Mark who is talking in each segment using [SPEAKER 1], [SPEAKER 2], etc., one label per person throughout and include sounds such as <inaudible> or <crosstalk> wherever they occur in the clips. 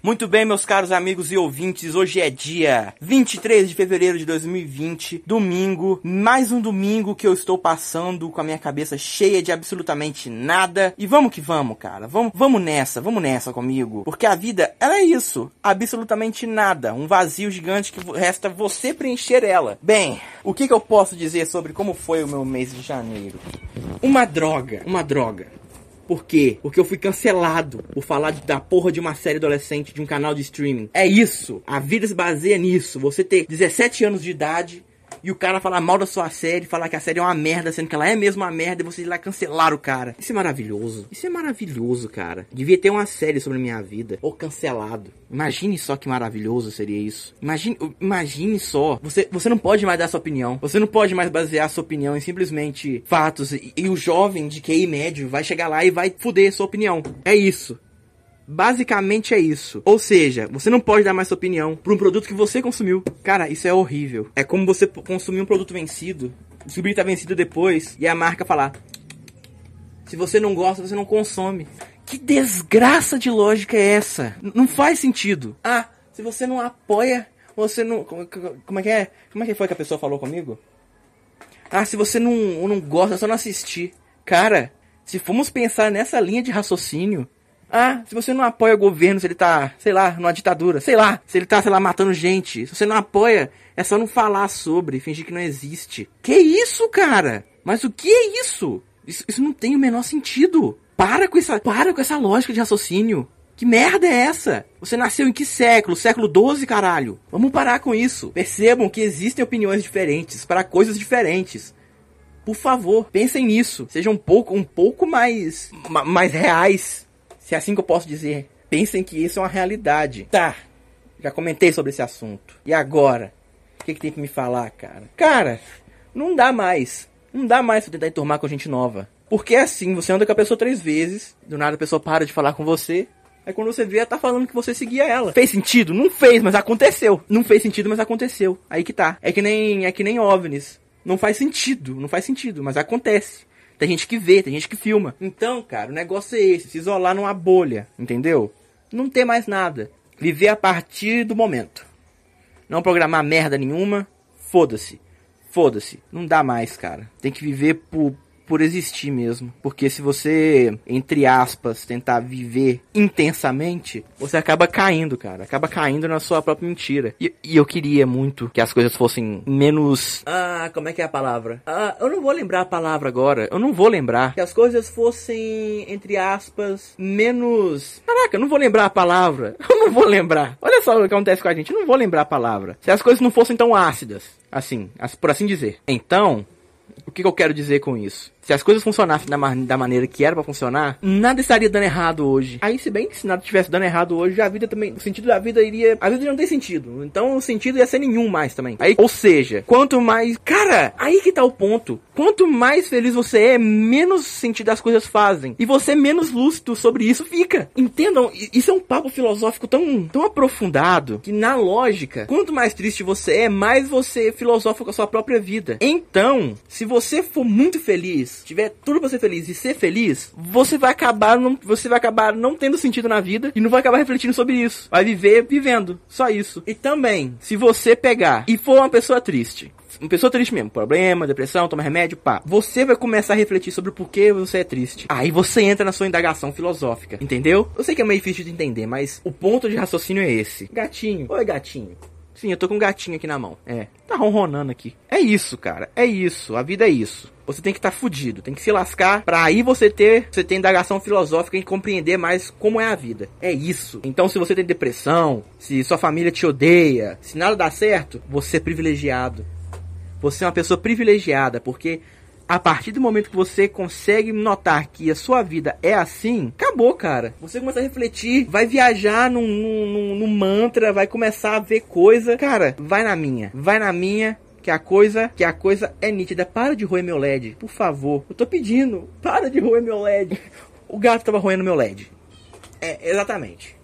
[SPEAKER 1] Muito bem, meus caros amigos e ouvintes, hoje é dia 23 de fevereiro de 2020, domingo, mais um domingo que eu estou passando com a minha cabeça cheia de absolutamente nada. E vamos que vamos, cara, vamos, vamos nessa, vamos nessa comigo, porque a vida, ela é isso, absolutamente nada, um vazio gigante que resta você preencher ela. Bem, o que, que eu posso dizer sobre como foi o meu mês de janeiro? Uma droga, uma droga. Por quê? Porque eu fui cancelado por falar da porra de uma série adolescente de um canal de streaming. É isso. A vida se baseia nisso. Você ter 17 anos de idade e o cara falar mal da sua série, falar que a série é uma merda, sendo que ela é mesmo uma merda, e vocês lá cancelar o cara. Isso é maravilhoso. Isso é maravilhoso, cara. Devia ter uma série sobre minha vida. Ou cancelado. Imagine só que maravilhoso seria isso. Imagine, imagine só. Você, você não pode mais dar sua opinião. Você não pode mais basear sua opinião em simplesmente fatos. E, e o jovem de QI médio vai chegar lá e vai fuder sua opinião. É isso. Basicamente é isso. Ou seja, você não pode dar mais sua opinião para um produto que você consumiu. Cara, isso é horrível. É como você consumir um produto vencido, descobrir que tá vencido depois e a marca falar: se você não gosta, você não consome. Que desgraça de lógica é essa? Não faz sentido. Ah, se você não apoia, você não. Como é que é? Como é que foi que a pessoa falou comigo? Ah, se você não, não gosta, é só não assistir. Cara, se formos pensar nessa linha de raciocínio, ah, se você não apoia o governo, se ele tá, sei lá, numa ditadura, sei lá, se ele tá, sei lá, matando gente, se você não apoia, é só não falar sobre, fingir que não existe. Que isso, cara? Mas o que é isso? Isso, isso não tem o menor sentido. Para com essa, para com essa lógica de raciocínio. Que merda é essa? Você nasceu em que século? Século 12, caralho. Vamos parar com isso. Percebam que existem opiniões diferentes para coisas diferentes. Por favor, pensem nisso. Sejam um pouco, um pouco mais, mais reais se é assim que eu posso dizer. Pensem que isso é uma realidade. Tá, já comentei sobre esse assunto. E agora? O que, que tem que me falar, cara? Cara, não dá mais. Não dá mais pra tentar enturmar com a gente nova. Porque é assim, você anda com a pessoa três vezes, do nada a pessoa para de falar com você, Aí quando você vê, ela tá falando que você seguia ela. Fez sentido? Não fez, mas aconteceu. Não fez sentido, mas aconteceu. Aí que tá. É que nem, é que nem OVNIs. Não faz sentido, não faz sentido, mas acontece. Tem gente que vê, tem gente que filma. Então, cara, o negócio é esse: se isolar numa bolha, entendeu? Não ter mais nada. Viver a partir do momento. Não programar merda nenhuma. Foda-se. Foda-se. Não dá mais, cara. Tem que viver por, por existir mesmo. Porque se você, entre aspas, tentar viver intensamente, você acaba caindo, cara. Acaba caindo na sua própria mentira. E, e, eu queria muito que as coisas fossem menos. Ah, como é que é a palavra? Ah, eu não vou lembrar a palavra agora. Eu não vou lembrar. Que as coisas fossem, entre aspas, menos. Caraca, eu não vou lembrar a palavra. <laughs> Eu não vou lembrar. Olha só o que acontece com a gente. Eu não vou lembrar a palavra. Se as coisas não fossem tão ácidas. Assim, por assim dizer. Então, o que, que eu quero dizer com isso? Se as coisas funcionassem da, da maneira que era para funcionar, nada estaria dando errado hoje. Aí, se bem que se nada tivesse dando errado hoje, a vida também. O sentido da vida iria. A vida não tem sentido. Então o sentido ia ser nenhum mais também. Aí, ou seja, quanto mais. Cara, aí que tá o ponto. Quanto mais feliz você é, menos sentido as coisas fazem. E você menos lúcido sobre isso fica. Entendam? Isso é um papo filosófico tão, tão aprofundado que, na lógica, quanto mais triste você é, mais você filosofa com a sua própria vida. Então, se você for muito feliz, tiver tudo pra ser feliz e ser feliz, você vai acabar não, você vai acabar não tendo sentido na vida e não vai acabar refletindo sobre isso. Vai viver vivendo, só isso. E também, se você pegar e for uma pessoa triste, uma pessoa triste mesmo, problema, depressão, toma remédio, pá. Você vai começar a refletir sobre o porquê você é triste. Aí você entra na sua indagação filosófica, entendeu? Eu sei que é meio difícil de entender, mas o ponto de raciocínio é esse. Gatinho, oi gatinho. Sim, eu tô com um gatinho aqui na mão. É, tá ronronando aqui. É isso, cara. É isso. A vida é isso. Você tem que estar tá fudido, tem que se lascar para aí você ter, você ter indagação filosófica e compreender mais como é a vida. É isso. Então, se você tem depressão, se sua família te odeia, se nada dá certo, você é privilegiado. Você é uma pessoa privilegiada, porque a partir do momento que você consegue notar que a sua vida é assim, acabou, cara. Você começa a refletir, vai viajar num, num, num mantra, vai começar a ver coisa. Cara, vai na minha. Vai na minha que a coisa, que a coisa é nítida. Para de roer meu LED, por favor. Eu tô pedindo, para de roer meu LED. <laughs> O gato tava roendo meu LED. É, exatamente.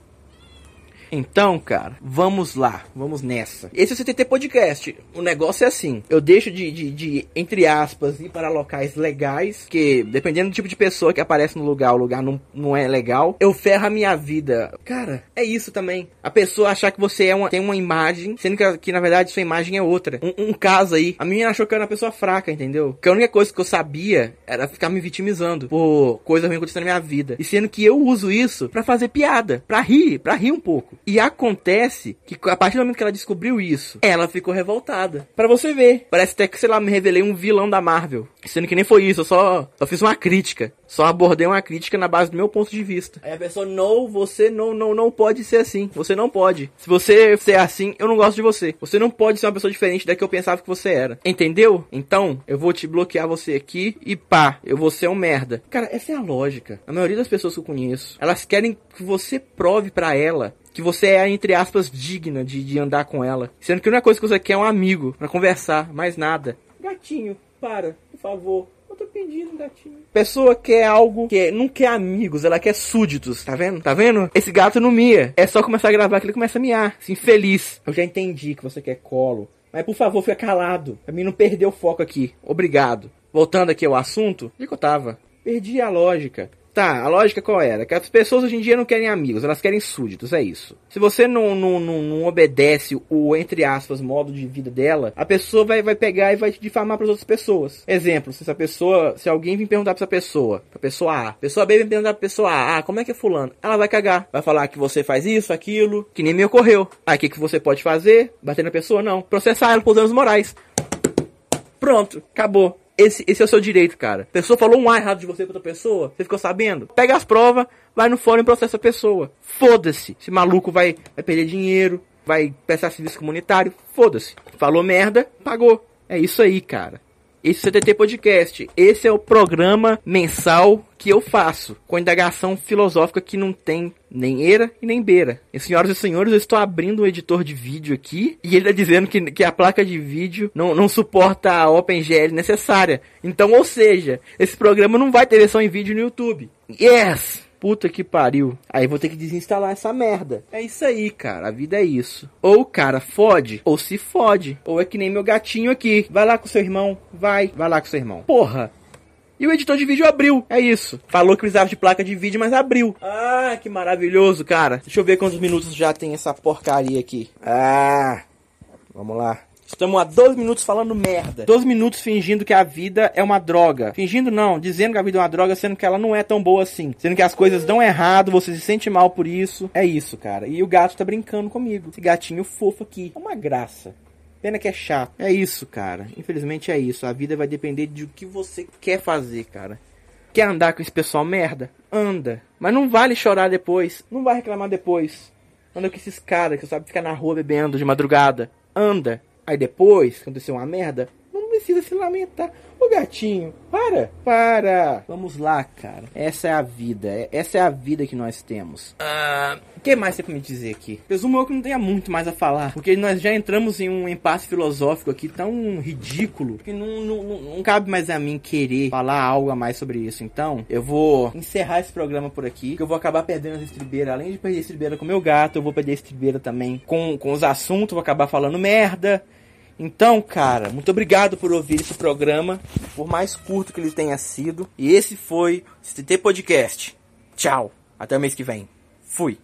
[SPEAKER 1] Então, cara, vamos lá, vamos nessa. Esse é o CTT Podcast. O negócio é assim: eu deixo de, de, de, entre aspas, ir para locais legais, que dependendo do tipo de pessoa que aparece no lugar, o lugar não, não é legal, eu ferro a minha vida. Cara, é isso também. A pessoa achar que você é uma, tem uma imagem, sendo que, que na verdade sua imagem é outra. Um, um caso aí, a menina achou que eu era uma pessoa fraca, entendeu? Que a única coisa que eu sabia era ficar me vitimizando por coisa ruim acontecendo na minha vida. E sendo que eu uso isso para fazer piada, para rir, para rir um pouco. E acontece que a partir do momento que ela descobriu isso, ela ficou revoltada. Para você ver, parece até que, sei lá, me revelei um vilão da Marvel. Sendo que nem foi isso, eu só, só fiz uma crítica. Só abordei uma crítica na base do meu ponto de vista. Aí a pessoa, não, você não, não, não pode ser assim. Você não pode. Se você ser assim, eu não gosto de você. Você não pode ser uma pessoa diferente da que eu pensava que você era. Entendeu? Então, eu vou te bloquear você aqui e pá, eu vou ser um merda. Cara, essa é a lógica. A maioria das pessoas que eu conheço, elas querem que você prove para ela que você é, entre aspas, digna de, de andar com ela. Sendo que a única coisa que você quer é um amigo para conversar, mais nada. Gatinho, para, por favor. Eu tô pedindo, gatinho. Pessoa quer algo que não quer amigos, ela quer súditos, tá vendo? Tá vendo? Esse gato não mia. É só começar a gravar que ele começa a miar. Assim, feliz. Eu já entendi que você quer colo. Mas por favor, fica calado. Pra mim não perder o foco aqui. Obrigado. Voltando aqui ao assunto, onde que eu tava? Perdi a lógica. Tá, a lógica qual era? Que as pessoas hoje em dia não querem amigos, elas querem súditos, é isso. Se você não, não, não, não obedece o, entre aspas, modo de vida dela, a pessoa vai, vai pegar e vai te difamar para outras pessoas. Exemplo, se essa pessoa, se alguém vir perguntar pra essa pessoa, pra pessoa A, pessoa B vem perguntar pra pessoa A, ah, como é que é fulano? Ela vai cagar, vai falar que você faz isso, aquilo, que nem me ocorreu. Aí o que, que você pode fazer? Bater na pessoa? Não. Processar ela por danos morais. Pronto, acabou. Esse, esse é o seu direito, cara. A pessoa falou um A errado de você pra outra pessoa, você ficou sabendo? Pega as provas, vai no fórum e processa a pessoa. Foda-se. Esse maluco vai, vai perder dinheiro, vai prestar serviço comunitário. Foda-se. Falou merda, pagou. É isso aí, cara. Esse é o CTT Podcast. Esse é o programa mensal que eu faço com indagação filosófica que não tem nem eira e nem beira. E senhoras e senhores, eu estou abrindo um editor de vídeo aqui e ele está dizendo que, que a placa de vídeo não, não suporta a OpenGL necessária. Então, ou seja, esse programa não vai ter versão em vídeo no YouTube. Yes! Puta que pariu. Aí vou ter que desinstalar essa merda. É isso aí, cara. A vida é isso. Ou o cara fode, ou se fode. Ou é que nem meu gatinho aqui. Vai lá com seu irmão. Vai. Vai lá com seu irmão. Porra. E o editor de vídeo abriu. É isso. Falou que precisava de placa de vídeo, mas abriu. Ah, que maravilhoso, cara. Deixa eu ver quantos minutos já tem essa porcaria aqui. Ah. Vamos lá. Estamos há 12 minutos falando merda. 12 minutos fingindo que a vida é uma droga. Fingindo não, dizendo que a vida é uma droga, sendo que ela não é tão boa assim. Sendo que as coisas dão errado, você se sente mal por isso. É isso, cara. E o gato tá brincando comigo. Esse gatinho fofo aqui. É uma graça. Pena que é chato. É isso, cara. Infelizmente é isso. A vida vai depender de o que você quer fazer, cara. Quer andar com esse pessoal merda? Anda. Mas não vale chorar depois. Não vai reclamar depois. Anda com esses caras que sabe ficar na rua bebendo de madrugada. Anda. Aí depois, aconteceu uma merda, não precisa se lamentar. Ô gatinho, para, para. Vamos lá, cara. Essa é a vida. É, essa é a vida que nós temos. Ah, o que mais você pode me dizer aqui? Presumo eu que não tenha muito mais a falar. Porque nós já entramos em um impasse filosófico aqui tão ridículo que não, não, não, não cabe mais a mim querer falar algo a mais sobre isso. Então, eu vou encerrar esse programa por aqui. Que eu vou acabar perdendo as estribeiras. Além de perder a estribeira com meu gato, eu vou perder a estribeira também com, com os assuntos. Vou acabar falando merda. Então, cara, muito obrigado por ouvir esse programa, por mais curto que ele tenha sido. E esse foi o CT Podcast. Tchau. Até o mês que vem. Fui.